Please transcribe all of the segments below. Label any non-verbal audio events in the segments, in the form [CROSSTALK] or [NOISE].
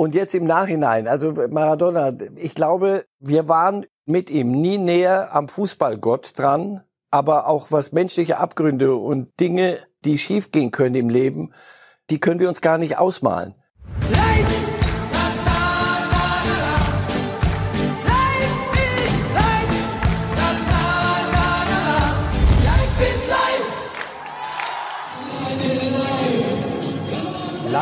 Und jetzt im Nachhinein, also Maradona, ich glaube, wir waren mit ihm nie näher am Fußballgott dran, aber auch was menschliche Abgründe und Dinge, die schiefgehen können im Leben, die können wir uns gar nicht ausmalen.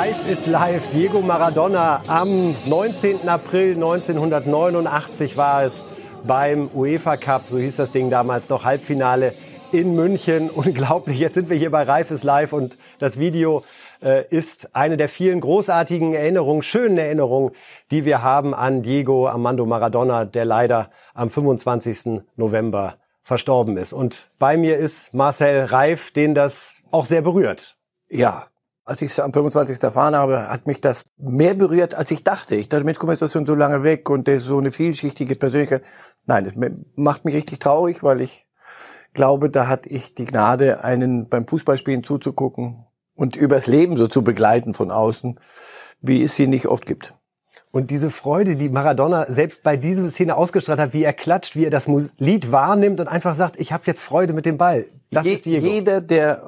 Live ist live. Diego Maradona am 19. April 1989 war es beim UEFA Cup, so hieß das Ding damals noch, Halbfinale in München. [LAUGHS] Unglaublich, jetzt sind wir hier bei Reif ist live und das Video äh, ist eine der vielen großartigen Erinnerungen, schönen Erinnerungen, die wir haben an Diego Armando Maradona, der leider am 25. November verstorben ist. Und bei mir ist Marcel Reif, den das auch sehr berührt. Ja, als ich es am 25. erfahren habe, hat mich das mehr berührt, als ich dachte. Ich dachte, Mensch, guck mal, ist das schon so lange weg und der ist so eine vielschichtige Persönlichkeit. Nein, das macht mich richtig traurig, weil ich glaube, da hatte ich die Gnade, einen beim Fußballspielen zuzugucken und übers Leben so zu begleiten von außen, wie es sie nicht oft gibt. Und diese Freude, die Maradona selbst bei dieser Szene ausgestrahlt hat, wie er klatscht, wie er das Lied wahrnimmt und einfach sagt, ich habe jetzt Freude mit dem Ball. Das Je, ist Diego. Jeder, der,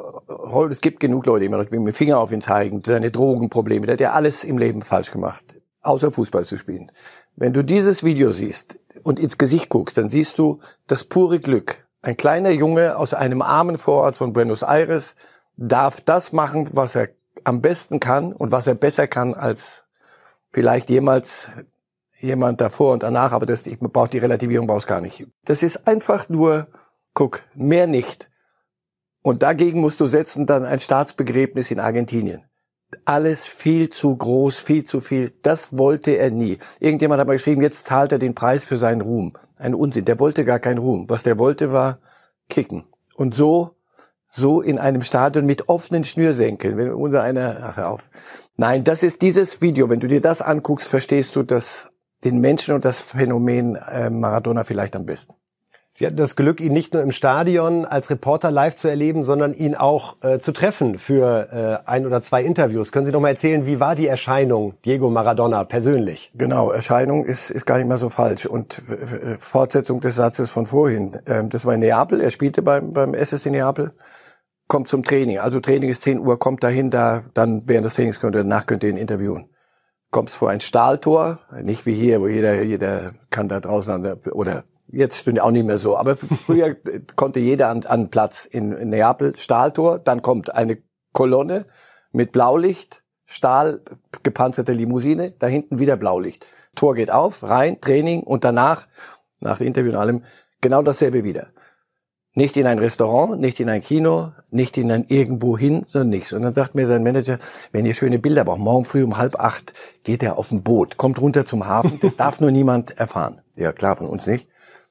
es gibt genug Leute, die immer mit dem Finger auf ihn zeigen, seine Drogenprobleme, der hat ja alles im Leben falsch gemacht, außer Fußball zu spielen. Wenn du dieses Video siehst und ins Gesicht guckst, dann siehst du das pure Glück. Ein kleiner Junge aus einem armen Vorort von Buenos Aires darf das machen, was er am besten kann und was er besser kann als vielleicht jemals jemand davor und danach, aber das, ich brauche die Relativierung brauchst gar nicht. Das ist einfach nur, guck, mehr nicht. Und dagegen musst du setzen dann ein Staatsbegräbnis in Argentinien. Alles viel zu groß, viel zu viel. Das wollte er nie. Irgendjemand hat mal geschrieben, jetzt zahlt er den Preis für seinen Ruhm. Ein Unsinn. Der wollte gar keinen Ruhm. Was der wollte war kicken. Und so, so in einem Stadion mit offenen Schnürsenkeln. Wenn unser einer, ach hör auf. Nein, das ist dieses Video. Wenn du dir das anguckst, verstehst du das, den Menschen und das Phänomen äh, Maradona vielleicht am besten. Sie hatten das Glück, ihn nicht nur im Stadion als Reporter live zu erleben, sondern ihn auch äh, zu treffen für äh, ein oder zwei Interviews. Können Sie noch mal erzählen, wie war die Erscheinung Diego Maradona persönlich? Genau, Erscheinung ist, ist gar nicht mehr so falsch. Und äh, Fortsetzung des Satzes von vorhin. Ähm, das war in Neapel, er spielte beim, beim SS in Neapel kommt zum Training. Also Training ist 10 Uhr, kommt dahin, da, dann während des Trainings könnt ihr, danach könnt ihr ihn interviewen. Kommst vor ein Stahltor, nicht wie hier, wo jeder, jeder kann da draußen der, oder jetzt stimmt auch nicht mehr so, aber früher [LAUGHS] konnte jeder an, an Platz in, in Neapel, Stahltor, dann kommt eine Kolonne mit Blaulicht, Stahl, gepanzerte Limousine, da hinten wieder Blaulicht. Tor geht auf, rein, Training und danach, nach dem Interview und allem, genau dasselbe wieder. Nicht in ein Restaurant, nicht in ein Kino, nicht in ein irgendwo hin, sondern nichts. Und dann sagt mir sein Manager, wenn ihr schöne Bilder braucht, morgen früh um halb acht geht er auf ein Boot, kommt runter zum Hafen, das darf nur niemand erfahren. Ja, klar, von uns nicht.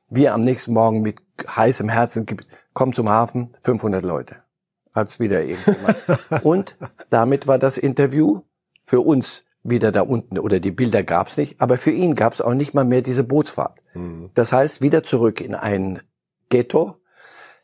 Wir am nächsten Morgen mit heißem Herzen kommen zum Hafen, 500 Leute. Als wieder irgendjemand. [LAUGHS] Und damit war das Interview für uns wieder da unten oder die Bilder gab's nicht, aber für ihn gab's auch nicht mal mehr diese Bootsfahrt. Mhm. Das heißt, wieder zurück in ein Ghetto,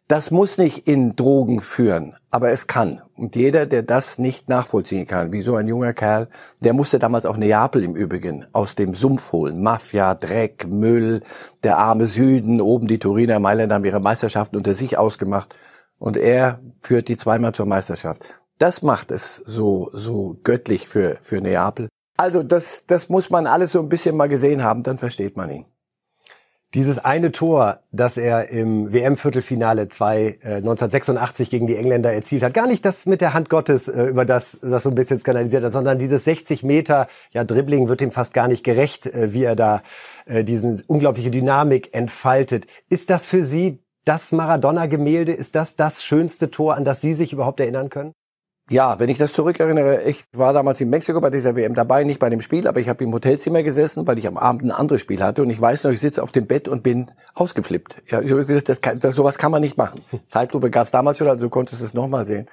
das muss nicht in Drogen führen, aber es kann. Und jeder, der das nicht nachvollziehen kann, wie so ein junger Kerl, der musste damals auch Neapel im Übrigen aus dem Sumpf holen. Mafia, Dreck, Müll, der arme Süden, oben die Turiner Mailänder haben ihre Meisterschaften unter sich ausgemacht. Und er führt die zweimal zur Meisterschaft. Das macht es so, so göttlich für, für Neapel. Also das, das muss man alles so ein bisschen mal gesehen haben, dann versteht man ihn. Dieses eine Tor, das er im WM-Viertelfinale 2 äh, 1986 gegen die Engländer erzielt hat, gar nicht das mit der Hand Gottes, äh, über das das so ein bisschen skandalisiert hat, sondern dieses 60 Meter, ja Dribbling wird ihm fast gar nicht gerecht, äh, wie er da äh, diesen unglaubliche Dynamik entfaltet. Ist das für Sie das Maradona-Gemälde? Ist das das schönste Tor, an das Sie sich überhaupt erinnern können? Ja, wenn ich das zurückerinnere, ich war damals in Mexiko bei dieser WM dabei, nicht bei dem Spiel, aber ich habe im Hotelzimmer gesessen, weil ich am Abend ein anderes Spiel hatte und ich weiß noch, ich sitze auf dem Bett und bin ausgeflippt. Ja, ich habe gesagt, das kann, das, sowas kann man nicht machen. [LAUGHS] Zeitlupe gab es damals schon, also du konntest es nochmal sehen.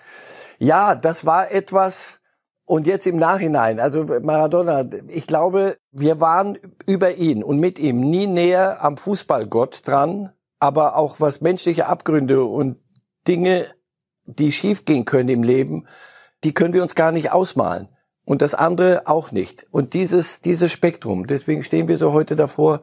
Ja, das war etwas, und jetzt im Nachhinein, also Maradona, ich glaube, wir waren über ihn und mit ihm nie näher am Fußballgott dran, aber auch was menschliche Abgründe und Dinge die schiefgehen können im Leben, die können wir uns gar nicht ausmalen. und das andere auch nicht. Und dieses, dieses Spektrum, deswegen stehen wir so heute davor.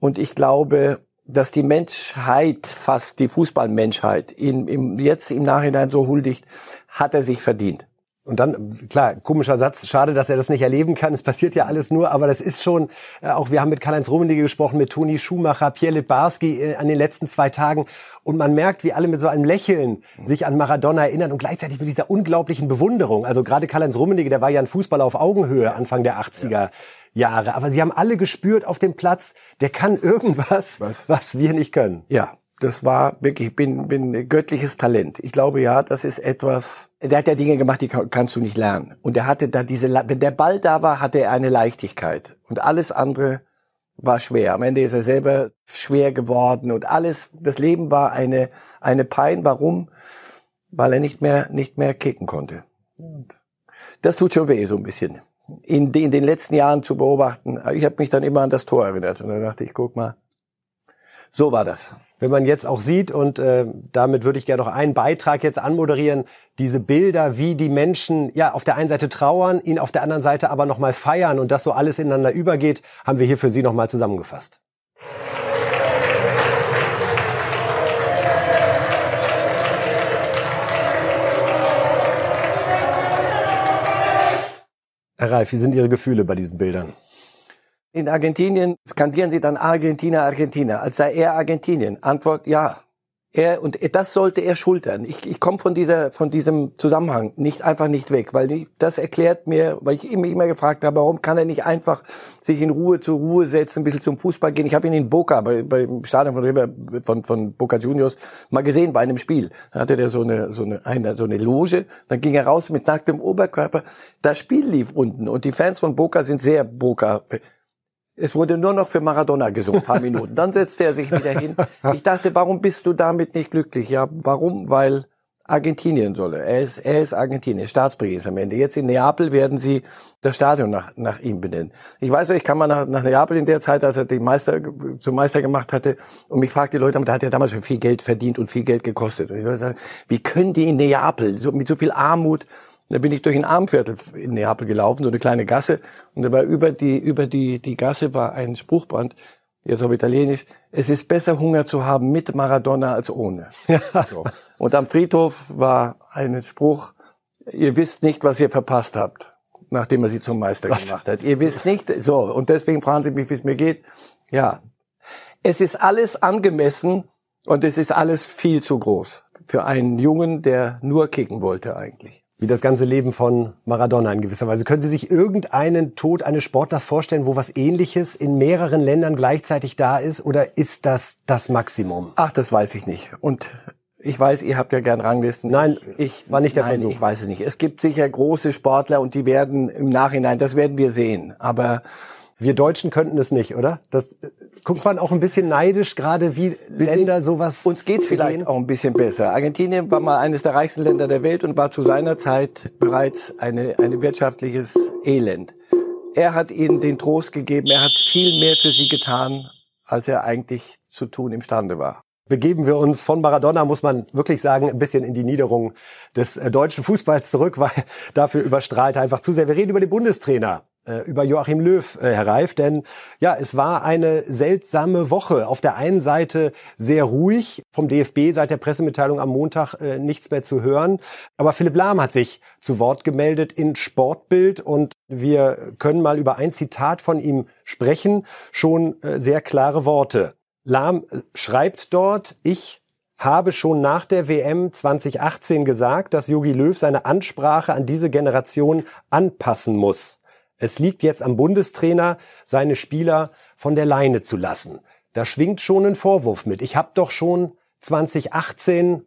Und ich glaube, dass die Menschheit, fast die Fußballmenschheit, ihn im, jetzt im Nachhinein so huldigt, hat er sich verdient. Und dann, klar, komischer Satz, schade, dass er das nicht erleben kann. Es passiert ja alles nur, aber das ist schon, äh, auch wir haben mit Karl-Heinz Rummenigge gesprochen, mit Toni Schumacher, Pierre Litbarski äh, an den letzten zwei Tagen. Und man merkt, wie alle mit so einem Lächeln sich an Maradona erinnern und gleichzeitig mit dieser unglaublichen Bewunderung. Also gerade Karl-Heinz Rummenigge, der war ja ein Fußballer auf Augenhöhe Anfang der 80er. Ja. Jahre. Aber sie haben alle gespürt auf dem Platz, der kann irgendwas, was, was wir nicht können. Ja, das war wirklich, bin, bin göttliches Talent. Ich glaube ja, das ist etwas, der hat ja Dinge gemacht, die kannst du nicht lernen. Und er hatte da diese, wenn der Ball da war, hatte er eine Leichtigkeit. Und alles andere war schwer. Am Ende ist er selber schwer geworden und alles, das Leben war eine, eine Pein. Warum? Weil er nicht mehr, nicht mehr kicken konnte. Und das tut schon weh, so ein bisschen. In, in den letzten Jahren zu beobachten. Ich habe mich dann immer an das Tor erinnert. Und dann dachte ich, guck mal, so war das wenn man jetzt auch sieht, und äh, damit würde ich gerne noch einen Beitrag jetzt anmoderieren, diese Bilder, wie die Menschen ja auf der einen Seite trauern, ihn auf der anderen Seite aber nochmal feiern und das so alles ineinander übergeht, haben wir hier für Sie nochmal zusammengefasst. Herr Reif, wie sind Ihre Gefühle bei diesen Bildern? In Argentinien skandieren sie dann Argentina, Argentina, als sei er Argentinien. Antwort ja. Er, und das sollte er schultern. Ich, ich komme von dieser, von diesem Zusammenhang nicht einfach nicht weg, weil ich, das erklärt mir, weil ich immer, immer gefragt habe, warum kann er nicht einfach sich in Ruhe zur Ruhe setzen, ein bisschen zum Fußball gehen. Ich habe ihn in Boca, bei, beim Stadion von, von, von Boca Juniors, mal gesehen bei einem Spiel. Da hatte der so eine, so eine, eine, so eine Loge, dann ging er raus mit nacktem Oberkörper. Das Spiel lief unten und die Fans von Boca sind sehr Boca. Es wurde nur noch für Maradona gesungen, paar [LAUGHS] Minuten. Dann setzte er sich wieder hin. Ich dachte, warum bist du damit nicht glücklich? Ja, warum? Weil Argentinien solle. Er ist, er ist Argentinien, Staatspräsident am Ende. Jetzt in Neapel werden sie das Stadion nach, nach ihm benennen. Ich weiß noch, ich kam mal nach, nach Neapel in der Zeit, als er den Meister, zum Meister gemacht hatte. Und mich fragte die Leute, da hat er damals schon viel Geld verdient und viel Geld gekostet. Und ich würde sagen, wie können die in Neapel, so, mit so viel Armut, da bin ich durch ein Armviertel in Neapel gelaufen, so eine kleine Gasse. Und da war über die, über die, die Gasse war ein Spruchband, jetzt auf Italienisch. Es ist besser, Hunger zu haben mit Maradona als ohne. [LAUGHS] Ja. So. Und am Friedhof war ein Spruch, ihr wisst nicht, was ihr verpasst habt, nachdem er sie zum Meister was? gemacht hat. Ihr wisst nicht, so. Und deswegen fragen Sie mich, wie es mir geht. Ja. Es ist alles angemessen und es ist alles viel zu groß für einen Jungen, der nur kicken wollte eigentlich wie das ganze Leben von Maradona in gewisser Weise. Können Sie sich irgendeinen Tod eines Sportlers vorstellen, wo was Ähnliches in mehreren Ländern gleichzeitig da ist? Oder ist das das Maximum? Ach, das weiß ich nicht. Und ich weiß, ihr habt ja gern Ranglisten. Nein, ich war nicht der nein, Versuch. Ich weiß es nicht. Es gibt sicher große Sportler und die werden im Nachhinein, das werden wir sehen. Aber wir Deutschen könnten es nicht, oder? Das äh, guckt man auch ein bisschen neidisch, gerade wie Länder sowas. Uns geht's vielleicht gehen. auch ein bisschen besser. Argentinien war mal eines der reichsten Länder der Welt und war zu seiner Zeit bereits eine, ein wirtschaftliches Elend. Er hat ihnen den Trost gegeben, er hat viel mehr für sie getan, als er eigentlich zu tun imstande war begeben wir uns von Maradona, muss man wirklich sagen, ein bisschen in die Niederung des äh, deutschen Fußballs zurück, weil [LAUGHS] dafür überstrahlt er einfach zu sehr. Wir reden über den Bundestrainer über Joachim Löw, äh, Herr Reif, denn ja, es war eine seltsame Woche. Auf der einen Seite sehr ruhig, vom DFB seit der Pressemitteilung am Montag äh, nichts mehr zu hören, aber Philipp Lahm hat sich zu Wort gemeldet in Sportbild und wir können mal über ein Zitat von ihm sprechen, schon äh, sehr klare Worte. Lahm äh, schreibt dort, ich habe schon nach der WM 2018 gesagt, dass Jogi Löw seine Ansprache an diese Generation anpassen muss. Es liegt jetzt am Bundestrainer, seine Spieler von der Leine zu lassen. Da schwingt schon ein Vorwurf mit. Ich habe doch schon 2018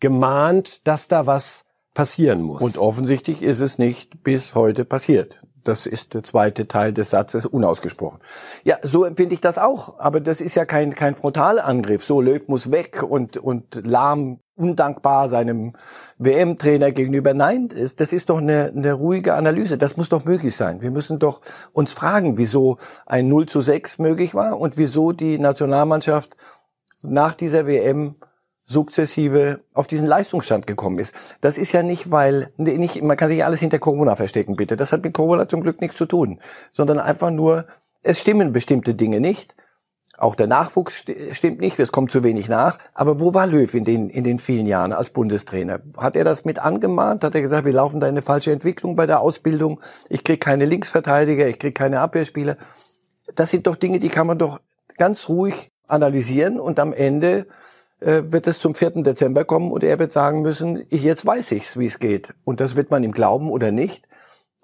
gemahnt, dass da was passieren muss. Und offensichtlich ist es nicht bis heute passiert. Das ist der zweite Teil des Satzes unausgesprochen. Ja, so empfinde ich das auch. Aber das ist ja kein, kein Frontalangriff. So, Löw muss weg und, und lahm undankbar seinem WM-Trainer gegenüber. Nein, das ist doch eine, eine ruhige Analyse. Das muss doch möglich sein. Wir müssen doch uns fragen, wieso ein 0 zu 6 möglich war und wieso die Nationalmannschaft nach dieser WM sukzessive auf diesen Leistungsstand gekommen ist. Das ist ja nicht, weil nicht, man kann sich alles hinter Corona verstecken, bitte. Das hat mit Corona zum Glück nichts zu tun, sondern einfach nur, es stimmen bestimmte Dinge nicht. Auch der Nachwuchs stimmt nicht, es kommt zu wenig nach. Aber wo war Löw in den, in den vielen Jahren als Bundestrainer? Hat er das mit angemahnt? Hat er gesagt, wir laufen da in eine falsche Entwicklung bei der Ausbildung? Ich krieg keine Linksverteidiger, ich krieg keine Abwehrspieler. Das sind doch Dinge, die kann man doch ganz ruhig analysieren und am Ende äh, wird es zum 4. Dezember kommen und er wird sagen müssen, ich, jetzt weiß ich's, wie es geht. Und das wird man ihm glauben oder nicht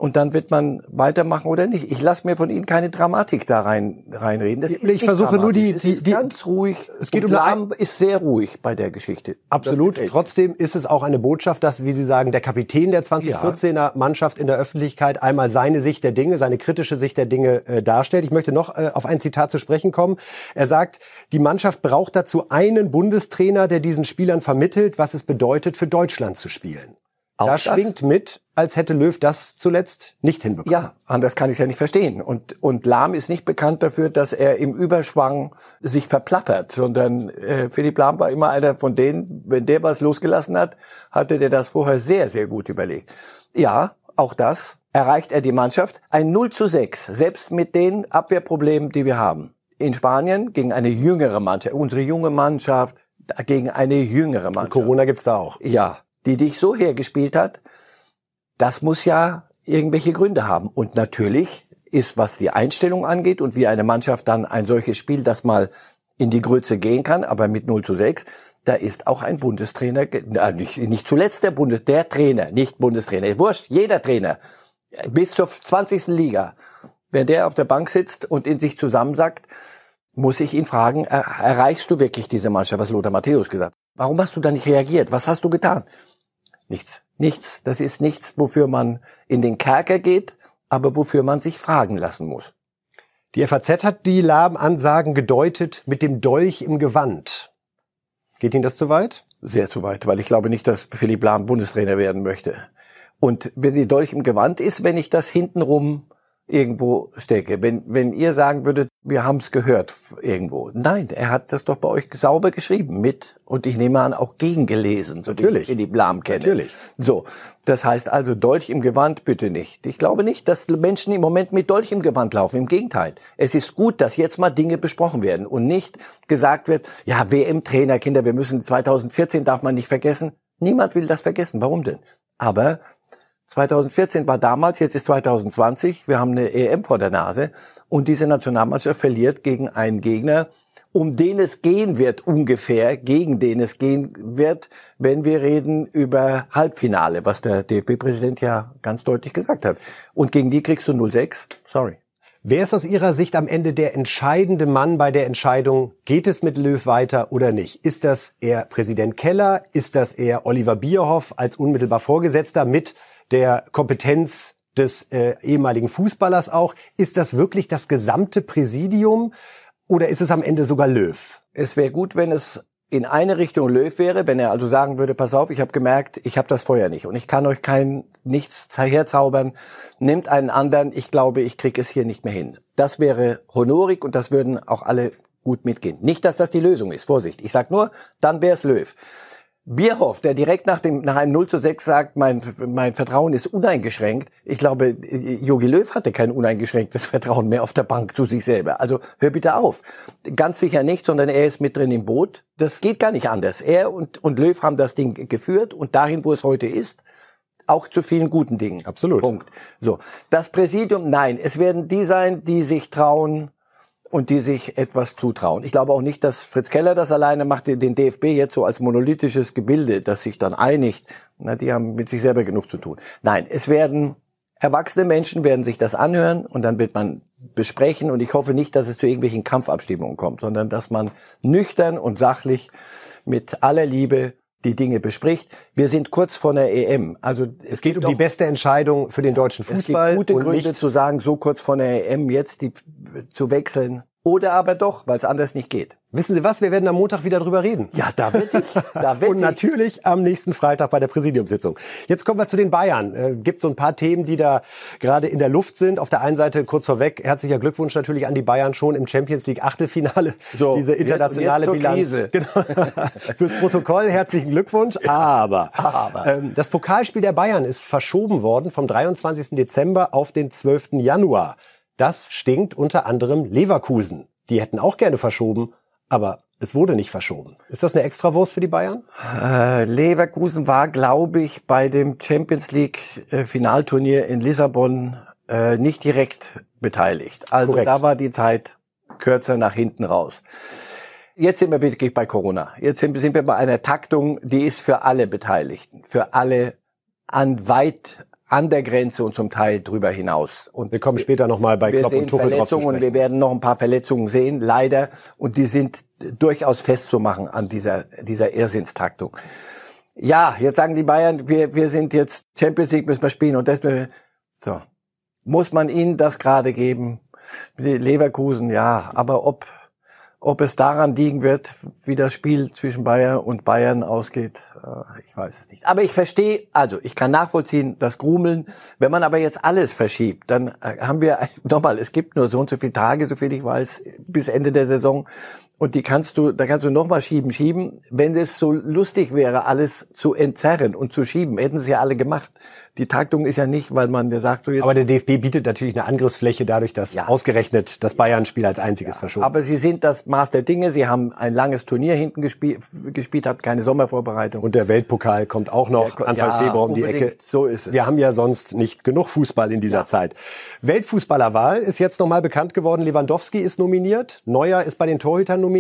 und dann wird man weitermachen oder nicht. Ich lasse mir von Ihnen keine Dramatik da rein reinreden. Das ich ich versuche nur die, die, die ganz ruhig. Es geht um Lahm ist sehr ruhig bei der Geschichte. Absolut. Trotzdem ist es auch eine Botschaft, dass, wie Sie sagen, der Kapitän der 2014er ja. Mannschaft in der Öffentlichkeit einmal seine Sicht der Dinge, seine kritische Sicht der Dinge äh, darstellt. Ich möchte noch äh, auf ein Zitat zu sprechen kommen. Er sagt, die Mannschaft braucht dazu einen Bundestrainer, der diesen Spielern vermittelt, was es bedeutet, für Deutschland zu spielen. Auch da schwingt mit, als hätte Löw das zuletzt nicht hinbekommen. Ja, anders kann ich es ja nicht verstehen. Und, und Lahm ist nicht bekannt dafür, dass er im Überschwang sich verplappert, sondern äh, Philipp Lahm war immer einer von denen, wenn der was losgelassen hat, hatte der das vorher sehr, sehr gut überlegt. Ja, auch das erreicht er die Mannschaft. Ein 0 zu 6, selbst mit den Abwehrproblemen, die wir haben. In Spanien gegen eine jüngere Mannschaft, unsere junge Mannschaft gegen eine jüngere Mannschaft. Und Corona gibt's da auch. Ja, die dich so hergespielt hat, das muss ja irgendwelche Gründe haben. Und natürlich ist, was die Einstellung angeht und wie eine Mannschaft dann ein solches Spiel, das mal in die Grütze gehen kann, aber mit 0 zu 6, da ist auch ein Bundestrainer, äh, nicht, nicht zuletzt der Bundes, der Trainer, nicht Bundestrainer, wurscht, jeder Trainer, bis zur 20. Liga, wenn der auf der Bank sitzt und in sich zusammensackt, muss ich ihn fragen, erreichst du wirklich diese Mannschaft, was Lothar Matthäus gesagt? Warum hast du da nicht reagiert? Was hast du getan? Nichts. Nichts. Das ist nichts, wofür man in den Kerker geht, aber wofür man sich fragen lassen muss. Die FAZ hat die Lahm-Ansagen gedeutet mit dem Dolch im Gewand. Geht Ihnen das zu weit? Sehr zu weit, weil ich glaube nicht, dass Philipp Lahm Bundestrainer werden möchte. Und wenn die Dolch im Gewand ist, wenn ich das hintenrum irgendwo stecke. Wenn, wenn ihr sagen würdet, wir haben es gehört irgendwo. Nein, er hat das doch bei euch sauber geschrieben mit und ich nehme an auch gegengelesen, so Natürlich. die, die Blam kenne. Natürlich. So, das heißt also Dolch im Gewand bitte nicht. Ich glaube nicht, dass Menschen im Moment mit Dolch im Gewand laufen. Im Gegenteil. Es ist gut, dass jetzt mal Dinge besprochen werden und nicht gesagt wird, ja, WM-Trainer, Kinder, wir müssen 2014 darf man nicht vergessen. Niemand will das vergessen. Warum denn? Aber 2014 war damals, jetzt ist 2020, wir haben eine EM vor der Nase und diese Nationalmannschaft verliert gegen einen Gegner, um den es gehen wird ungefähr, gegen den es gehen wird, wenn wir reden über Halbfinale, was der DFB-Präsident ja ganz deutlich gesagt hat. Und gegen die kriegst du 06, sorry. Wer ist aus Ihrer Sicht am Ende der entscheidende Mann bei der Entscheidung, geht es mit Löw weiter oder nicht? Ist das eher Präsident Keller? Ist das eher Oliver Bierhoff als unmittelbar Vorgesetzter mit der Kompetenz des äh, ehemaligen Fußballers auch. Ist das wirklich das gesamte Präsidium oder ist es am Ende sogar Löw? Es wäre gut, wenn es in eine Richtung Löw wäre, wenn er also sagen würde, pass auf, ich habe gemerkt, ich habe das Feuer nicht und ich kann euch kein nichts herzaubern, nimmt einen anderen, ich glaube, ich kriege es hier nicht mehr hin. Das wäre honorig und das würden auch alle gut mitgehen. Nicht, dass das die Lösung ist, Vorsicht. Ich sag nur, dann wäre es Löw. Bierhoff, der direkt nach dem nach einem 0 zu 6 sagt, mein, mein Vertrauen ist uneingeschränkt. Ich glaube, Jogi Löw hatte kein uneingeschränktes Vertrauen mehr auf der Bank zu sich selber. Also hör bitte auf. Ganz sicher nicht, sondern er ist mit drin im Boot. Das geht gar nicht anders. Er und, und Löw haben das Ding geführt und dahin, wo es heute ist, auch zu vielen guten Dingen. Absolut. Punkt. So. Das Präsidium, nein, es werden die sein, die sich trauen, und die sich etwas zutrauen. Ich glaube auch nicht, dass Fritz Keller das alleine macht, den DFB jetzt so als monolithisches Gebilde, das sich dann einigt. Na, die haben mit sich selber genug zu tun. Nein, es werden erwachsene Menschen werden sich das anhören und dann wird man besprechen und ich hoffe nicht, dass es zu irgendwelchen Kampfabstimmungen kommt, sondern dass man nüchtern und sachlich mit aller Liebe die Dinge bespricht. Wir sind kurz vor der EM. Also es, es geht um die beste Entscheidung für den deutschen Fußball. Es gibt gute Gründe zu sagen, so kurz vor der EM jetzt die, zu wechseln. Oder aber doch, weil es anders nicht geht. Wissen Sie was? Wir werden am Montag wieder drüber reden. Ja, da wette ich. Da [LAUGHS] wette Und natürlich am nächsten Freitag bei der Präsidiumssitzung. Jetzt kommen wir zu den Bayern. Äh, gibt so ein paar Themen, die da gerade in der Luft sind. Auf der einen Seite kurz vorweg herzlicher Glückwunsch natürlich an die Bayern schon im Champions League Achtelfinale. [LAUGHS] So, Diese internationale jetzt, jetzt Bilanz. [LAUGHS] Genau. Fürs Protokoll herzlichen Glückwunsch. Aber, aber. Ähm, das Pokalspiel der Bayern ist verschoben worden vom 23. Dezember auf den 12. Januar. Das stinkt unter anderem Leverkusen. Die hätten auch gerne verschoben, aber es wurde nicht verschoben. Ist das eine Extrawurst für die Bayern? Äh, Leverkusen war, glaube ich, bei dem Champions League äh, Finalturnier in Lissabon äh, nicht direkt beteiligt. Also Korrekt. da war die Zeit kürzer nach hinten raus. Jetzt sind wir wirklich bei Corona. Jetzt sind, sind wir bei einer Taktung, die ist für alle Beteiligten, für alle an weit an der Grenze und zum Teil drüber hinaus. Und Wir kommen später nochmal bei Klopp und Tuchel drauf zu Verletzungen und sprechen. wir werden noch ein paar Verletzungen sehen, leider. Und die sind durchaus festzumachen an dieser, dieser Irrsinnstaktung. Ja, jetzt sagen die Bayern, wir, wir sind jetzt Champions League müssen wir spielen und das, so. Muss man ihnen das gerade geben? Leverkusen, ja, aber ob, ob es daran liegen wird, wie das Spiel zwischen Bayern und Bayern ausgeht, äh, ich weiß es nicht. Aber ich verstehe, also ich kann nachvollziehen, das Grumeln. Wenn man aber jetzt alles verschiebt, dann äh, haben wir, [LAUGHS] nochmal, es gibt nur so und so viele Tage, so viel ich weiß, bis Ende der Saison. Und die kannst du, da kannst du nochmal schieben, schieben. Wenn es so lustig wäre, alles zu entzerren und zu schieben, hätten sie ja alle gemacht. Die Taktung ist ja nicht, weil man der sagt, so jetzt Aber der DFB bietet natürlich eine Angriffsfläche dadurch, dass Ja. ausgerechnet das Bayern-Spiel als einziges verschoben Aber sie sind das Maß der Dinge. Sie haben ein langes Turnier hinten gespielt, gespielt hat keine Sommervorbereitung. Und der Weltpokal kommt auch noch Der Anfang ja, Februar um die. Ecke. So ist es. Wir haben ja sonst nicht genug Fußball in dieser Zeit. Weltfußballerwahl ist jetzt nochmal bekannt geworden. Lewandowski ist nominiert. Neuer ist bei den Torhütern nominiert.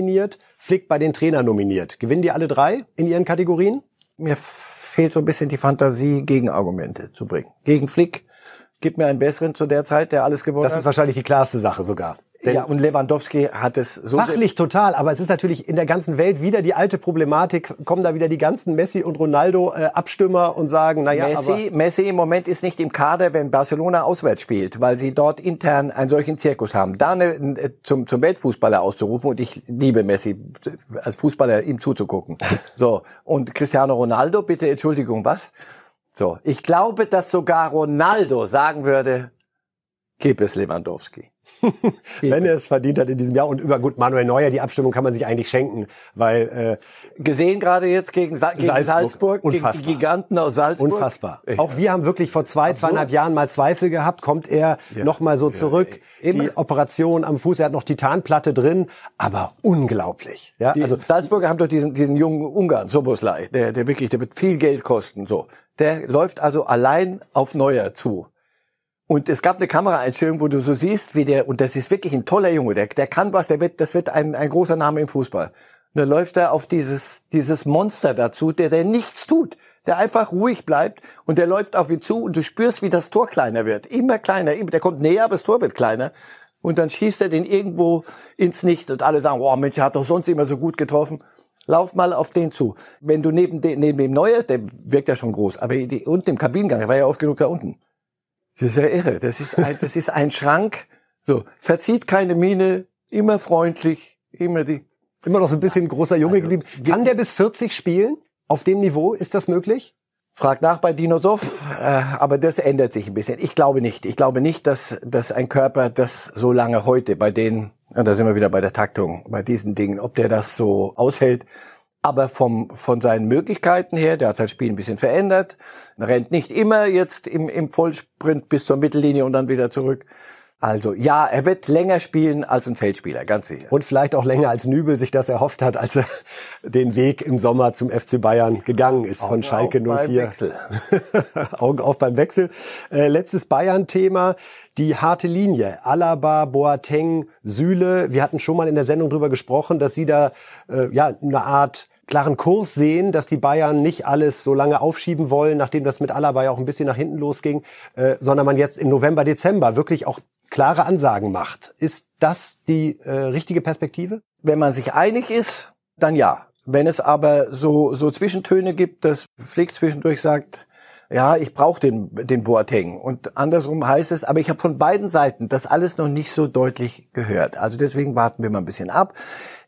Flick bei den Trainern nominiert. Gewinnen die alle drei in ihren Kategorien? Mir fehlt so ein bisschen die Fantasie, Gegenargumente zu bringen. Gegen Flick, gib mir einen besseren zu der Zeit, der alles gewonnen Das ist hat. wahrscheinlich die klarste Sache sogar. Denn Ja, und Lewandowski hat es so Fachlich total, aber es ist natürlich in der ganzen Welt wieder die alte Problematik. Kommen da wieder die ganzen Messi und Ronaldo äh, Abstimmer und sagen, naja, Messi, Messi im Moment ist nicht im Kader, wenn Barcelona auswärts spielt, weil sie dort intern einen solchen Zirkus haben. Da eine, äh, zum, zum Weltfußballer auszurufen und ich liebe Messi als Fußballer ihm zuzugucken. [LAUGHS] So und Cristiano Ronaldo, bitte Entschuldigung, was? So, ich glaube, dass sogar Ronaldo sagen würde, gib es Lewandowski. [LAUGHS] wenn er es verdient hat in diesem Jahr und über gut Manuel Neuer, die Abstimmung kann man sich eigentlich schenken, weil Gesehen gerade jetzt gegen, Sa gegen Salzburg. Salzburg, gegen Unfassbar. die Giganten aus äh, Salzburg. unfassbar. Ja. Auch wir haben wirklich vor zwei, zweieinhalb Jahren mal Zweifel gehabt, kommt er noch mal so zurück, immer. die Operation am Fuß, er hat noch Titanplatte drin, aber unglaublich. Ja, Die also Salzburger haben doch diesen, diesen jungen Ungarn, Soboslai, der, der wirklich, der wird viel Geld kosten, so. Der läuft also allein auf Neuer zu. Und es gab eine Kameraeinstellung, wo du so siehst, wie der, und das ist wirklich ein toller Junge, der, der kann was, der wird, das wird ein, ein großer Name im Fußball. Und dann läuft er auf dieses, dieses Monster dazu, der, der nichts tut, der einfach ruhig bleibt und der läuft auf ihn zu und du spürst, wie das Tor kleiner wird. Immer kleiner, immer, der kommt näher, aber das Tor wird kleiner. Und dann schießt er den irgendwo ins Nichts und alle sagen, oh Mensch, er hat doch sonst immer so gut getroffen. Lauf mal auf den zu. Wenn du neben, dem neben dem Neuer, der wirkt ja schon groß, aber die, unten im Kabinengang, der war ja oft genug da unten. Das ist ja irre. Das ist ein, das ist ein Schrank. So, verzieht keine Miene, immer freundlich, immer die. immer noch so ein bisschen großer Junge geblieben. Kann der bis 40 spielen? Auf dem Niveau ist das möglich? Frag nach bei Dino Soff, äh, aber das ändert sich ein bisschen. Ich glaube nicht. Ich glaube nicht, dass, dass ein Körper das so lange heute bei denen, da sind wir wieder bei der Taktung, bei diesen Dingen, ob der das so aushält. Aber vom, von seinen Möglichkeiten her, der hat sein Spiel ein bisschen verändert, rennt nicht immer jetzt im, im Vollsprint bis zur Mittellinie und dann wieder zurück. Also ja, er wird länger spielen als ein Feldspieler, ganz sicher. Und vielleicht auch länger als Nübel sich das erhofft hat, als er den Weg im Sommer zum FC Bayern gegangen ist von Schalke auf beim 04. Wechsel. [LAUGHS] Augen auf beim Wechsel. Äh, letztes Bayern-Thema, die harte Linie. Alaba, Boateng, Süle. Wir hatten schon mal in der Sendung drüber gesprochen, dass Sie da äh, ja eine Art klaren Kurs sehen, dass die Bayern nicht alles so lange aufschieben wollen, nachdem das mit Alaba ja auch ein bisschen nach hinten losging, äh, sondern man jetzt im November, Dezember wirklich auch klare Ansagen macht. Ist das die äh, richtige Perspektive? Wenn man sich einig ist, dann ja. Wenn es aber so, so Zwischentöne gibt, dass Flick zwischendurch sagt, ja, ich brauche den, den Boateng. Und andersrum heißt es, aber ich habe von beiden Seiten das alles noch nicht so deutlich gehört. Also deswegen warten wir mal ein bisschen ab.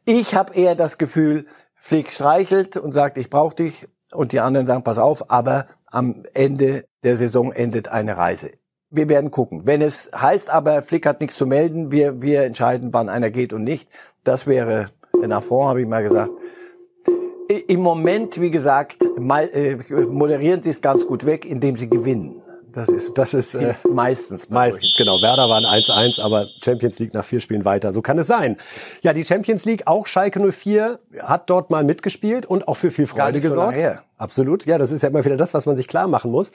Ich habe eher das Gefühl, Flick streichelt und sagt, ich brauche dich. Und die anderen sagen, pass auf, aber am Ende der Saison endet eine Reise. Wir werden gucken. Wenn es heißt aber, Flick hat nichts zu melden, wir, wir entscheiden, wann einer geht und nicht. Das wäre nach vor, habe ich mal gesagt, im Moment, wie gesagt, äh, moderieren sie es ganz gut weg, indem sie gewinnen. Das ist, das ist äh, meistens. Meistens, genau. Werder waren 1-1, aber Champions League nach vier Spielen weiter. So kann es sein. Ja, die Champions League, auch Schalke 04 hat dort mal mitgespielt und auch für viel Freude gesorgt. So Absolut. Ja, das ist ja immer wieder das, was man sich klar machen muss.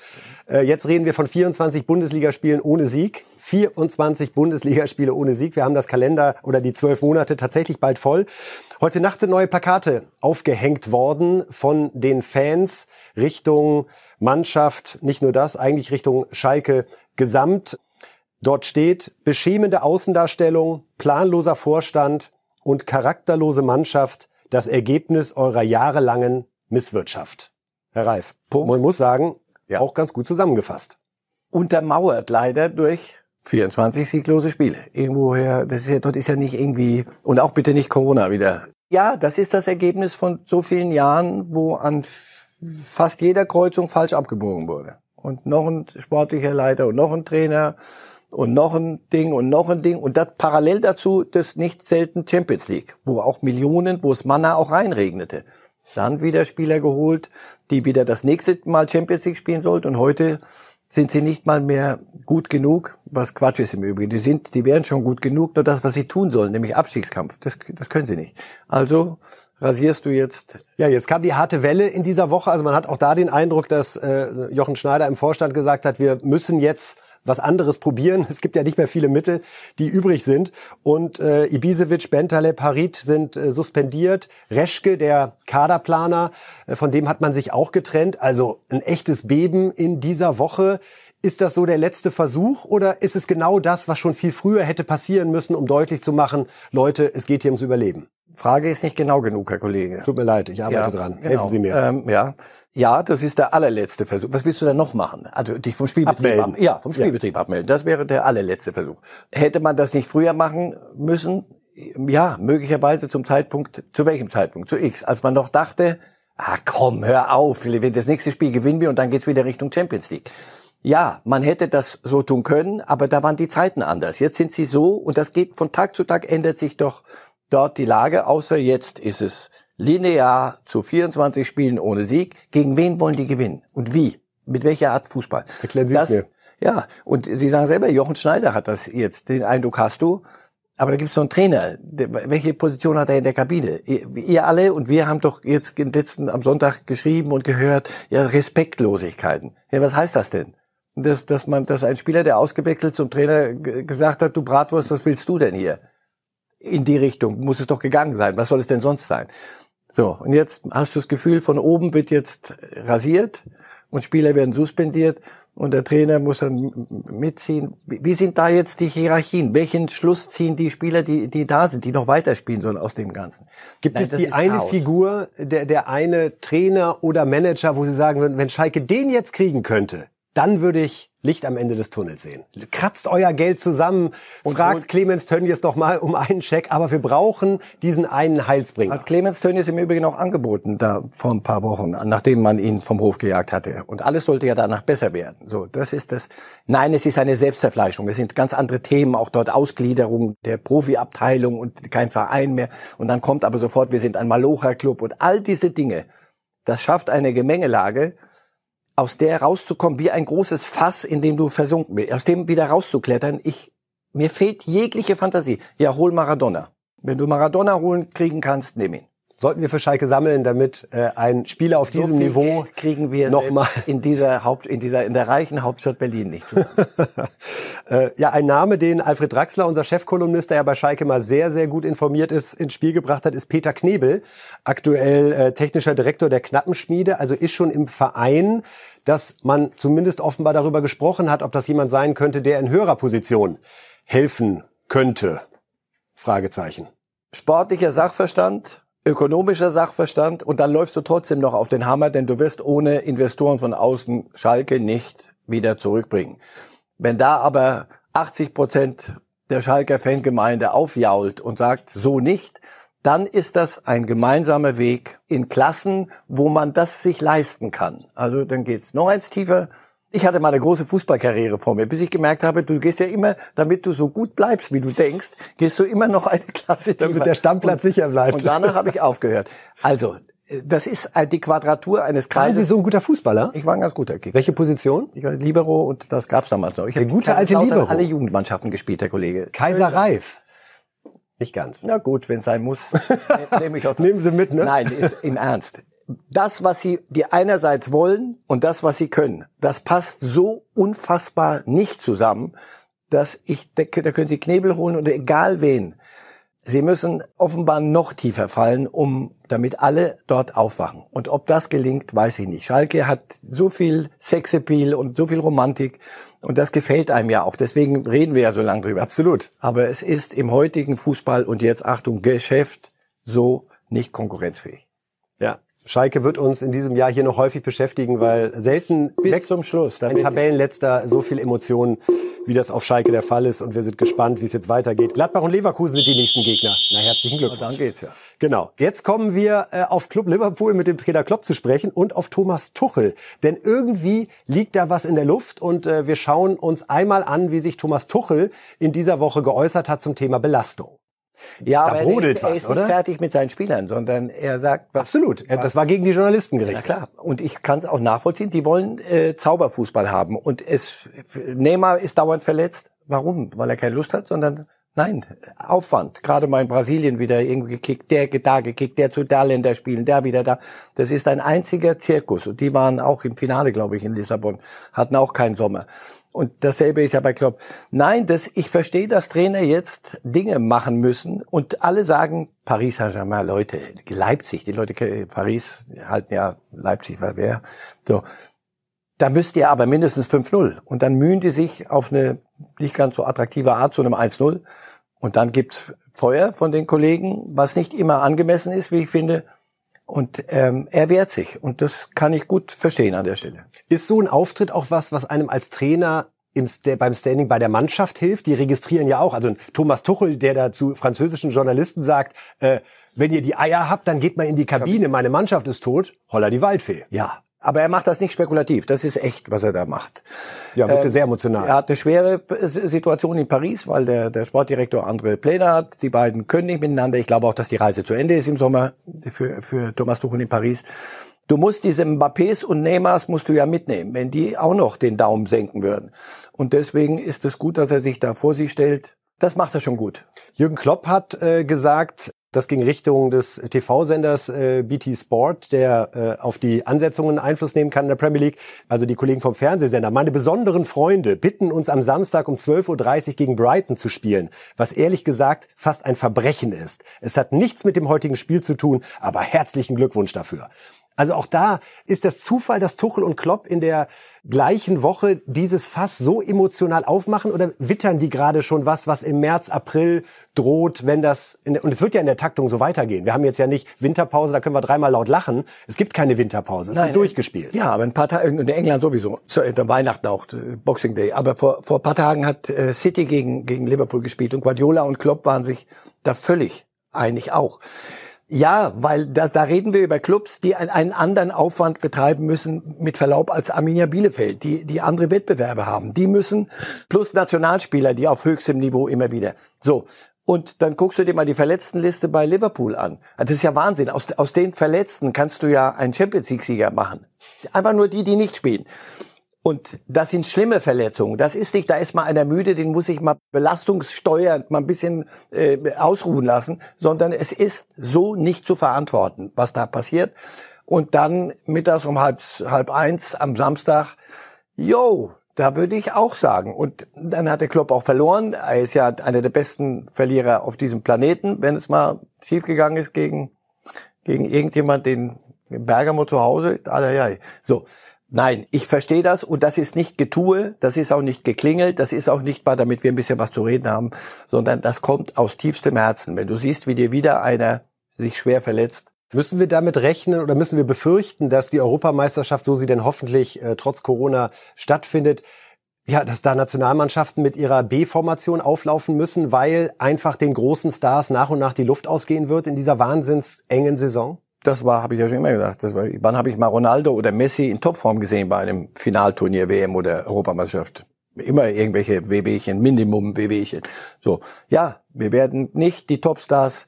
Äh, jetzt reden wir von 24 Bundesligaspielen ohne Sieg. 24 Bundesligaspiele ohne Sieg. Wir haben das Kalender oder die zwölf Monate tatsächlich bald voll. Heute Nacht sind neue Plakate aufgehängt worden von den Fans Richtung Mannschaft. Nicht nur das, eigentlich Richtung Schalke gesamt. Dort steht beschämende Außendarstellung, planloser Vorstand und charakterlose Mannschaft, das Ergebnis eurer jahrelangen Misswirtschaft. Herr Reif, Punkt. man muss sagen, ja. auch ganz gut zusammengefasst. Untermauert leider durch 24 sieglose Spiele. Irgendwoher, das ist ja, dort ist ja nicht irgendwie, und auch bitte nicht Corona wieder. Ja, das ist das Ergebnis von so vielen Jahren, wo an fast jeder Kreuzung falsch abgebogen wurde. Und noch ein sportlicher Leiter und noch ein Trainer und noch ein Ding und noch ein Ding und das parallel dazu das nicht selten Champions League, wo auch Millionen, wo es Manna auch reinregnete. Dann wieder Spieler geholt, die wieder das nächste Mal Champions League spielen sollten und heute sind sie nicht mal mehr gut genug, was Quatsch ist im Übrigen. Die sind, die wären schon gut genug, nur das, was sie tun sollen, nämlich Abstiegskampf, das, das können sie nicht. Also rasierst du jetzt? Ja, jetzt kam die harte Welle in dieser Woche. Also man hat auch da den Eindruck, dass äh, Jochen Schneider im Vorstand gesagt hat, wir müssen jetzt was anderes probieren. Es gibt ja nicht mehr viele Mittel, die übrig sind. Und äh, Ibisevic, Bentale, Parit sind äh, suspendiert. Reschke, der Kaderplaner, äh, von dem hat man sich auch getrennt. Also ein echtes Beben in dieser Woche. Ist das so der letzte Versuch oder ist es genau das, was schon viel früher hätte passieren müssen, um deutlich zu machen, Leute, es geht hier ums Überleben? Frage ist nicht genau genug, Herr Kollege. Tut mir leid, ich arbeite ja, dran. Genau. Helfen Sie mir. Ähm, ja. ja, das ist der allerletzte Versuch. Was willst du denn noch machen? Also dich vom Spielbetrieb abmelden. Ab, ja, vom Spielbetrieb ja. abmelden. Das wäre der allerletzte Versuch. Hätte man das nicht früher machen müssen? Ja, möglicherweise zum Zeitpunkt, zu welchem Zeitpunkt? Zu X, als man noch dachte, ah komm, hör auf, wenn das nächste Spiel gewinnen wir und dann geht's wieder Richtung Champions League. Ja, man hätte das so tun können, aber da waren die Zeiten anders. Jetzt sind sie so und das geht von Tag zu Tag ändert sich doch dort die Lage, außer jetzt ist es linear zu 24 Spielen ohne Sieg. Gegen wen wollen die gewinnen? Und wie? Mit welcher Art Fußball? Erklären Sie es mir. Ja, und Sie sagen selber, Jochen Schneider hat das jetzt. Den Eindruck hast du. Aber da gibt es so einen Trainer. welche Position hat er in der Kabine? Ihr, ihr, alle und wir haben doch jetzt letzten, am Sonntag geschrieben und gehört, ja, Respektlosigkeiten. Ja, was heißt das denn? Dass, dass man, dass ein Spieler, der ausgewechselt zum Trainer gesagt hat, du Bratwurst, was willst du denn hier? In die Richtung muss es doch gegangen sein. Was soll es denn sonst sein? So, und jetzt hast du das Gefühl, von oben wird jetzt rasiert und Spieler werden suspendiert und der Trainer muss dann mitziehen. Wie sind da jetzt die Hierarchien? Welchen Schluss ziehen die Spieler, die, die da sind, die noch weiterspielen sollen aus dem Ganzen? Gibt Nein, es die eine Chaos. Figur, der, der eine Trainer oder Manager, wo Sie sagen würden, wenn Schalke den jetzt kriegen könnte, dann würde ich Licht am Ende des Tunnels sehen. Kratzt euer Geld zusammen, und fragt Clemens Tönnies doch mal um einen Scheck, aber wir brauchen diesen einen Heilsbringer. Hat Clemens Tönnies im Übrigen auch angeboten, da vor ein paar Wochen, nachdem man ihn vom Hof gejagt hatte. Und alles sollte ja danach besser werden. So, das ist das. Nein, es ist eine Selbstzerfleischung. Es sind ganz andere Themen, auch dort Ausgliederung der Profiabteilung und kein Verein mehr. Und dann kommt aber sofort, wir sind ein Malocha-Club und all diese Dinge. Das schafft eine Gemengelage, aus der rauszukommen, wie ein großes Fass, in dem du versunken bist, aus dem wieder rauszuklettern, ich, mir fehlt jegliche Fantasie. Ja, hol Maradona. Wenn du Maradona holen kriegen kannst, nimm ihn sollten wir für Schalke sammeln, damit äh, ein Spieler auf so diesem Niveau Geld kriegen wir noch mal in dieser Haupt in dieser in der reichen Hauptstadt Berlin nicht. [LAUGHS] äh, ja, ein Name, den Alfred Draxler, unser Chefkolumnist, der ja bei Schalke mal sehr sehr gut informiert ist, ins Spiel gebracht hat, ist Peter Knebel, aktuell äh, technischer Direktor der Knappenschmiede, also ist schon im Verein, dass man zumindest offenbar darüber gesprochen hat, ob das jemand sein könnte, der in höherer Position helfen könnte. Fragezeichen. Sportlicher Sachverstand, ökonomischer Sachverstand und dann läufst du trotzdem noch auf den Hammer, denn du wirst ohne Investoren von außen Schalke nicht wieder zurückbringen. Wenn da aber 80 Prozent der Schalker Fangemeinde aufjault und sagt, so nicht, dann ist das ein gemeinsamer Weg in Klassen, wo man das sich leisten kann. Also dann geht's noch eins tiefer. Ich hatte mal eine große Fußballkarriere vor mir, bis ich gemerkt habe, du gehst ja immer, damit du so gut bleibst, wie du denkst, gehst du immer noch eine Klasse tiefer. Damit der Stammplatz und, sicher bleibt. Und danach habe ich aufgehört. Also, das ist die Quadratur eines Kreises. Waren Sie so ein guter Fußballer? Ich war ein ganz guter Kicker. Welche Position? Ich war Libero und das gab's damals noch. Ich habe gute alte Libero. alle Jugendmannschaften gespielt, der Kollege. Kaiser Reif. Nicht ganz. Na gut, wenn es sein muss, [LAUGHS] nehme ich auch. Nehmen Sie mit, ne? Nein, ist, im Ernst. Das, was Sie, die einerseits wollen und das, was Sie können, das passt so unfassbar nicht zusammen, dass ich, da, da können Sie Knebel holen oder egal wen. Sie müssen offenbar noch tiefer fallen, um damit alle dort aufwachen. Und ob das gelingt, weiß ich nicht. Schalke hat so viel Sexappeal und so viel Romantik und das gefällt einem ja auch. Deswegen reden wir ja so lange drüber. Absolut. Aber es ist im heutigen Fußball und jetzt Achtung Geschäft so nicht konkurrenzfähig. Ja. Schalke wird uns in diesem Jahr hier noch häufig beschäftigen, weil selten bis zum Schluss ein Tabellenletzter so viel Emotionen wie das auf Schalke der Fall ist. Und wir sind gespannt, wie es jetzt weitergeht. Gladbach und Leverkusen sind die nächsten Gegner. Na, herzlichen Glückwunsch. dann geht's ja. Genau. Jetzt kommen wir äh, auf Club Liverpool mit dem Trainer Klopp zu sprechen und auf Thomas Tuchel. Denn irgendwie liegt da was in der Luft und äh, wir schauen uns einmal an, wie sich Thomas Tuchel in dieser Woche geäußert hat zum Thema Belastung. Ja, da aber brodelt er ist, was, er ist nicht fertig mit seinen Spielern, sondern er sagt, was, absolut. Was, das war gegen die Journalisten gerichtet. Ja klar. Und ich kann es auch nachvollziehen. Die wollen äh, Zauberfußball haben und es Neymar ist dauernd verletzt. Warum? Weil er keine Lust hat, sondern nein, Aufwand. Gerade mal in Brasilien wieder irgendwie gekickt, der da gekickt, der zu Länder spielen, der wieder da. Das ist ein einziger Zirkus. Und die waren auch im Finale, glaube ich, in Lissabon, hatten auch keinen Sommer. Und dasselbe ist ja bei Klopp. Nein, das, ich verstehe, dass Trainer jetzt Dinge machen müssen und alle sagen, Paris Saint-Germain, Leute, Leipzig, die Leute, Paris halten ja Leipzig, weil wer, so. Da müsst ihr aber mindestens 5-0. Und dann mühen die sich auf eine nicht ganz so attraktive Art zu einem 1-0. Und dann gibt's Feuer von den Kollegen, was nicht immer angemessen ist, wie ich finde. Und ähm, er wehrt sich und das kann ich gut verstehen an der Stelle. Ist so ein Auftritt auch was, was einem als Trainer im St beim Standing bei der Mannschaft hilft? Die registrieren ja auch. Also Thomas Tuchel, der da zu französischen Journalisten sagt, äh, wenn ihr die Eier habt, dann geht mal in die Kabine, meine Mannschaft ist tot, holla die Waldfee. Ja, aber er macht das nicht spekulativ. Das ist echt, was er da macht. Ja, wirklich ähm, sehr emotional. Er hat eine schwere Situation in Paris, weil der, der Sportdirektor andere Pläne hat. Die beiden können nicht miteinander. Ich glaube auch, dass die Reise zu Ende ist im Sommer für, für Thomas Tuchel in Paris. Du musst diese Mbappés und Neymars musst du ja mitnehmen, wenn die auch noch den Daumen senken würden. Und deswegen ist es gut, dass er sich da vor sich stellt. Das macht er schon gut. Jürgen Klopp hat äh, gesagt, das ging Richtung des TV-Senders äh, BT Sport, der äh, auf die Ansetzungen Einfluss nehmen kann in der Premier League. Also die Kollegen vom Fernsehsender. Meine besonderen Freunde bitten uns am Samstag um 12.30 Uhr gegen Brighton zu spielen, was ehrlich gesagt fast ein Verbrechen ist. Es hat nichts mit dem heutigen Spiel zu tun, aber herzlichen Glückwunsch dafür. Also auch da ist das Zufall, dass Tuchel und Klopp in der gleichen Woche dieses Fass so emotional aufmachen oder wittern die gerade schon was, was im März, April droht, wenn das, der, und es wird ja in der Taktung so weitergehen. Wir haben jetzt ja nicht Winterpause, da können wir dreimal laut lachen. Es gibt keine Winterpause, es Nein, wird durchgespielt. Ja, aber ein paar Tage, in England sowieso, zu, der Weihnachten auch, Boxing Day. Aber vor, vor ein paar Tagen hat äh, City gegen, gegen Liverpool gespielt und Guardiola und Klopp waren sich da völlig einig auch. Ja, weil das, da reden wir über Clubs, die einen, anderen Aufwand betreiben müssen, mit Verlaub als Arminia Bielefeld, die, die andere Wettbewerbe haben. Die müssen, plus Nationalspieler, die auf höchstem Niveau immer wieder. So. Und dann guckst du dir mal die Verletztenliste bei Liverpool an. Das ist ja Wahnsinn. Aus, aus den Verletzten kannst du ja einen Champions League-Sieger machen. Einfach nur die, die nicht spielen. Und das sind schlimme Verletzungen. Das ist nicht, da ist mal einer müde, den muss ich mal belastungssteuernd mal ein bisschen äh, ausruhen lassen, sondern es ist so nicht zu verantworten, was da passiert. Und dann mittags um halb, halb eins am Samstag, yo, da würde ich auch sagen. Und dann hat der Klopp auch verloren. Er ist ja einer der besten Verlierer auf diesem Planeten, wenn es mal schiefgegangen ist gegen, gegen irgendjemand, den Bergamo zu Hause. So. Nein, ich verstehe das und das ist nicht Getue, das ist auch nicht geklingelt, das ist auch nicht mal, damit wir ein bisschen was zu reden haben, sondern das kommt aus tiefstem Herzen. Wenn du siehst, wie dir wieder einer sich schwer verletzt. Müssen wir damit rechnen oder müssen wir befürchten, dass die Europameisterschaft, so sie denn hoffentlich äh, trotz Corona stattfindet, ja, dass da Nationalmannschaften mit ihrer B-Formation auflaufen müssen, weil einfach den großen Stars nach und nach die Luft ausgehen wird in dieser wahnsinnsengen Saison? Das war, habe ich ja schon immer gesagt. Das war, wann habe ich mal Ronaldo oder Messi in Topform gesehen bei einem Finalturnier WM oder Europameisterschaft? Immer irgendwelche WWchen, Minimum WWchen. So, ja, wir werden nicht die Topstars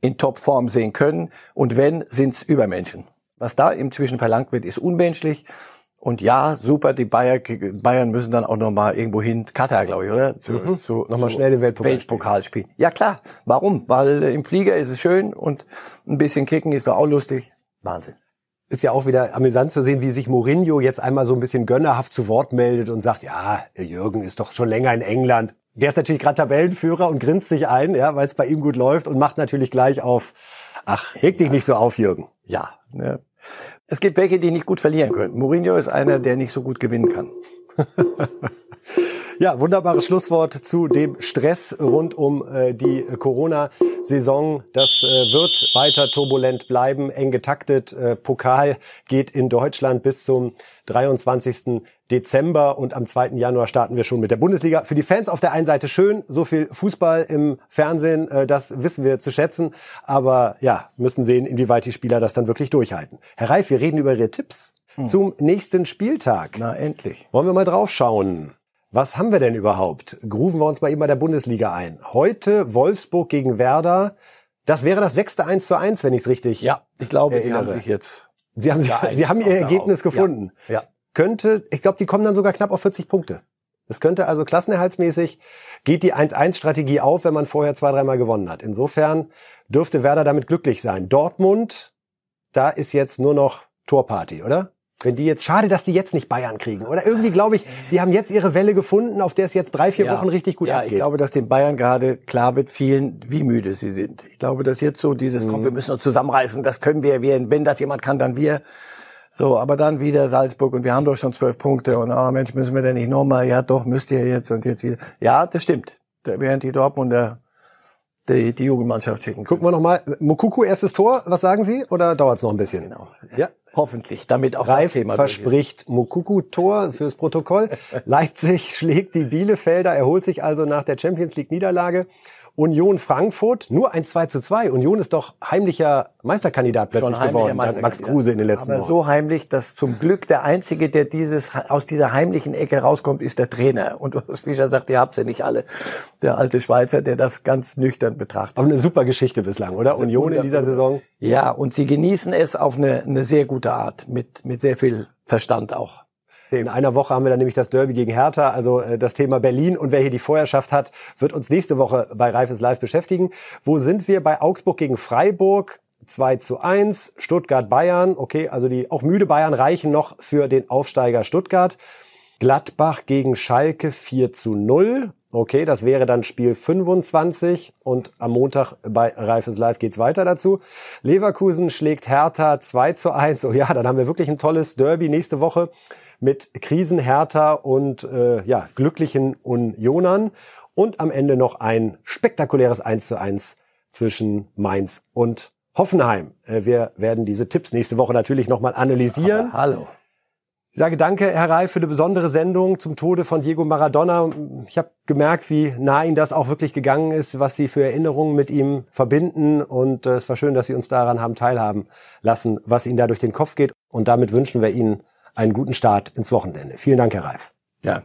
in Topform sehen können. Und wenn, sind's Übermenschen. Was da inzwischen verlangt wird, ist unmenschlich. Und ja, super, die Bayer, Bayern müssen dann auch nochmal irgendwo hin, Katar, glaube ich, oder? Zu, mhm. zu, nochmal schnell den Weltpokal, Weltpokal spielen. Ja klar, warum? Weil im Flieger ist es schön und ein bisschen kicken ist doch auch lustig. Wahnsinn. Ist ja auch wieder amüsant zu sehen, wie sich Mourinho jetzt einmal so ein bisschen gönnerhaft zu Wort meldet und sagt, ja, Jürgen ist doch schon länger in England. Der ist natürlich gerade Tabellenführer und grinst sich ein, ja, weil es bei ihm gut läuft und macht natürlich gleich auf, ach, reg dich nicht so auf, Jürgen. Ja, ne, es gibt welche, die nicht gut verlieren können. Mourinho ist einer, der nicht so gut gewinnen kann. [LAUGHS] Ja, wunderbares Schlusswort zu dem Stress rund um äh, die Corona-Saison. Das äh, wird weiter turbulent bleiben, eng getaktet. Äh, Pokal geht in Deutschland bis zum 23. Dezember und am 2. Januar starten wir schon mit der Bundesliga. Für die Fans auf der einen Seite schön, so viel Fußball im Fernsehen, äh, das wissen wir zu schätzen. Aber ja, müssen sehen, inwieweit die Spieler das dann wirklich durchhalten. Herr Reif, wir reden über Ihre Tipps hm. zum nächsten Spieltag. Na, endlich. Wollen wir mal draufschauen. Was haben wir denn überhaupt? Grufen wir uns mal eben bei der Bundesliga ein. Heute Wolfsburg gegen Werder. Das wäre das sechste 1 zu 1, wenn ich es richtig Ja, ich glaube, erinnere. die haben sich jetzt... Sie haben, [LAUGHS] Sie haben Ihr Ergebnis gefunden. Ja. ja. Könnte, ich glaube, die kommen dann sogar knapp auf 40 Punkte. Das könnte also klassenerhaltsmäßig, geht die 1-1-Strategie auf, wenn man vorher zwei, dreimal gewonnen hat. Insofern dürfte Werder damit glücklich sein. Dortmund, da ist jetzt nur noch Torparty, oder? Wenn die jetzt, schade, dass die jetzt nicht Bayern kriegen. Oder irgendwie glaube ich, die haben jetzt ihre Welle gefunden, auf der es jetzt drei, vier ja. Wochen richtig gut ja, abgeht. Ich glaube, dass den Bayern gerade klar wird, vielen, wie müde sie sind. Ich glaube, dass jetzt so dieses, mhm. komm, wir müssen uns zusammenreißen, das können wir, wir, wenn das jemand kann, dann wir. So, aber dann wieder Salzburg und wir haben doch schon zwölf Punkte und, oh Mensch, müssen wir denn nicht nochmal? Ja, doch, müsst ihr jetzt und jetzt wieder. Ja, das stimmt. Während die Dortmunder die, die Jugendmannschaft schicken. Gucken wir nochmal. Mokuku erstes Tor, was sagen Sie? Oder dauert es noch ein bisschen? Genau. Ja. Hoffentlich, damit auch Reif das Thema verspricht Mokuku-Tor fürs Protokoll. [LAUGHS] Leipzig schlägt die Bielefelder, erholt sich also nach der Champions League Niederlage Union Frankfurt, nur ein 2 zu 2. Union ist doch heimlicher Meisterkandidat plötzlich geworden, Max Kruse in den letzten Aber Wochen. so heimlich, dass zum Glück der Einzige, der dieses aus dieser heimlichen Ecke rauskommt, ist der Trainer. Und was Fischer sagt, ihr habt sie nicht alle. Der alte Schweizer, der das ganz nüchtern betrachtet. Aber eine super Geschichte bislang, oder? Union in dieser Saison. Ja, und sie genießen es auf eine, eine sehr gute Art, mit, mit sehr viel Verstand auch. In einer Woche haben wir dann nämlich das Derby gegen Hertha, also äh, das Thema Berlin und wer hier die Vorherrschaft hat, wird uns nächste Woche bei Reifes Live beschäftigen. Wo sind wir? Bei Augsburg gegen Freiburg. 2 zu 1, Stuttgart Bayern, okay, also die auch müde Bayern reichen noch für den Aufsteiger Stuttgart. Gladbach gegen Schalke 4 zu 0. Okay, das wäre dann Spiel 25 und am Montag bei Reifes Live geht's weiter dazu. Leverkusen schlägt Hertha 2 zu 1. Oh ja, dann haben wir wirklich ein tolles Derby nächste Woche mit Krisenhärter und äh, ja, glücklichen Unionern und am Ende noch ein spektakuläres 1 zu 1 zwischen Mainz und Hoffenheim. Äh, wir werden diese Tipps nächste Woche natürlich nochmal analysieren. Aber hallo. Ich sage danke, Herr Reif, für eine besondere Sendung zum Tode von Diego Maradona. Ich habe gemerkt, wie nah Ihnen das auch wirklich gegangen ist, was Sie für Erinnerungen mit ihm verbinden. Und äh, es war schön, dass Sie uns daran haben teilhaben lassen, was Ihnen da durch den Kopf geht. Und damit wünschen wir Ihnen einen guten Start ins Wochenende. Vielen Dank, Herr Reif. Ja.